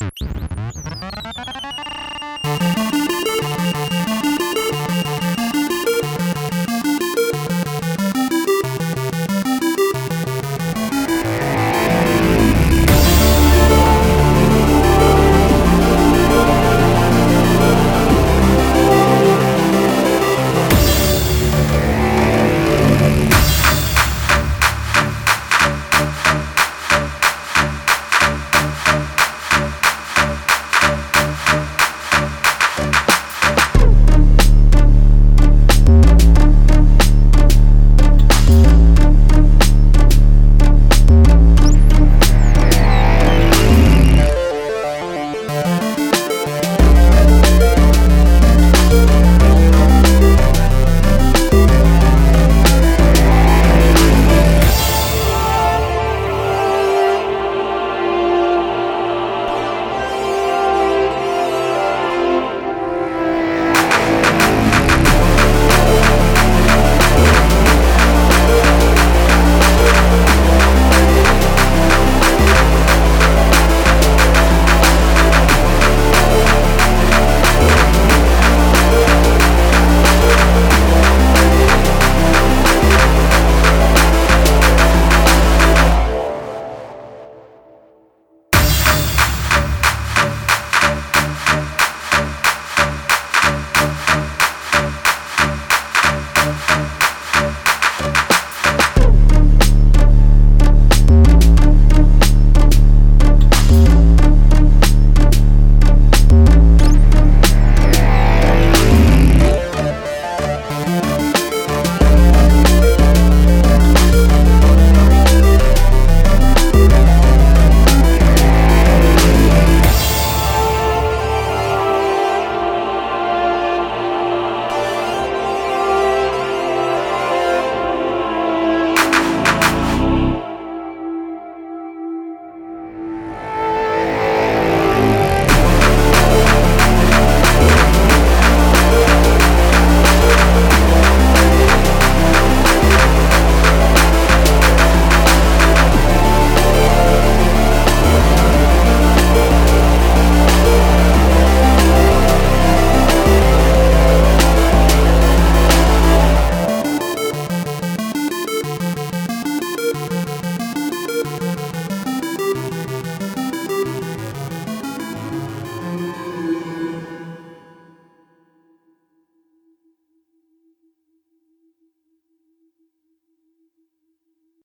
you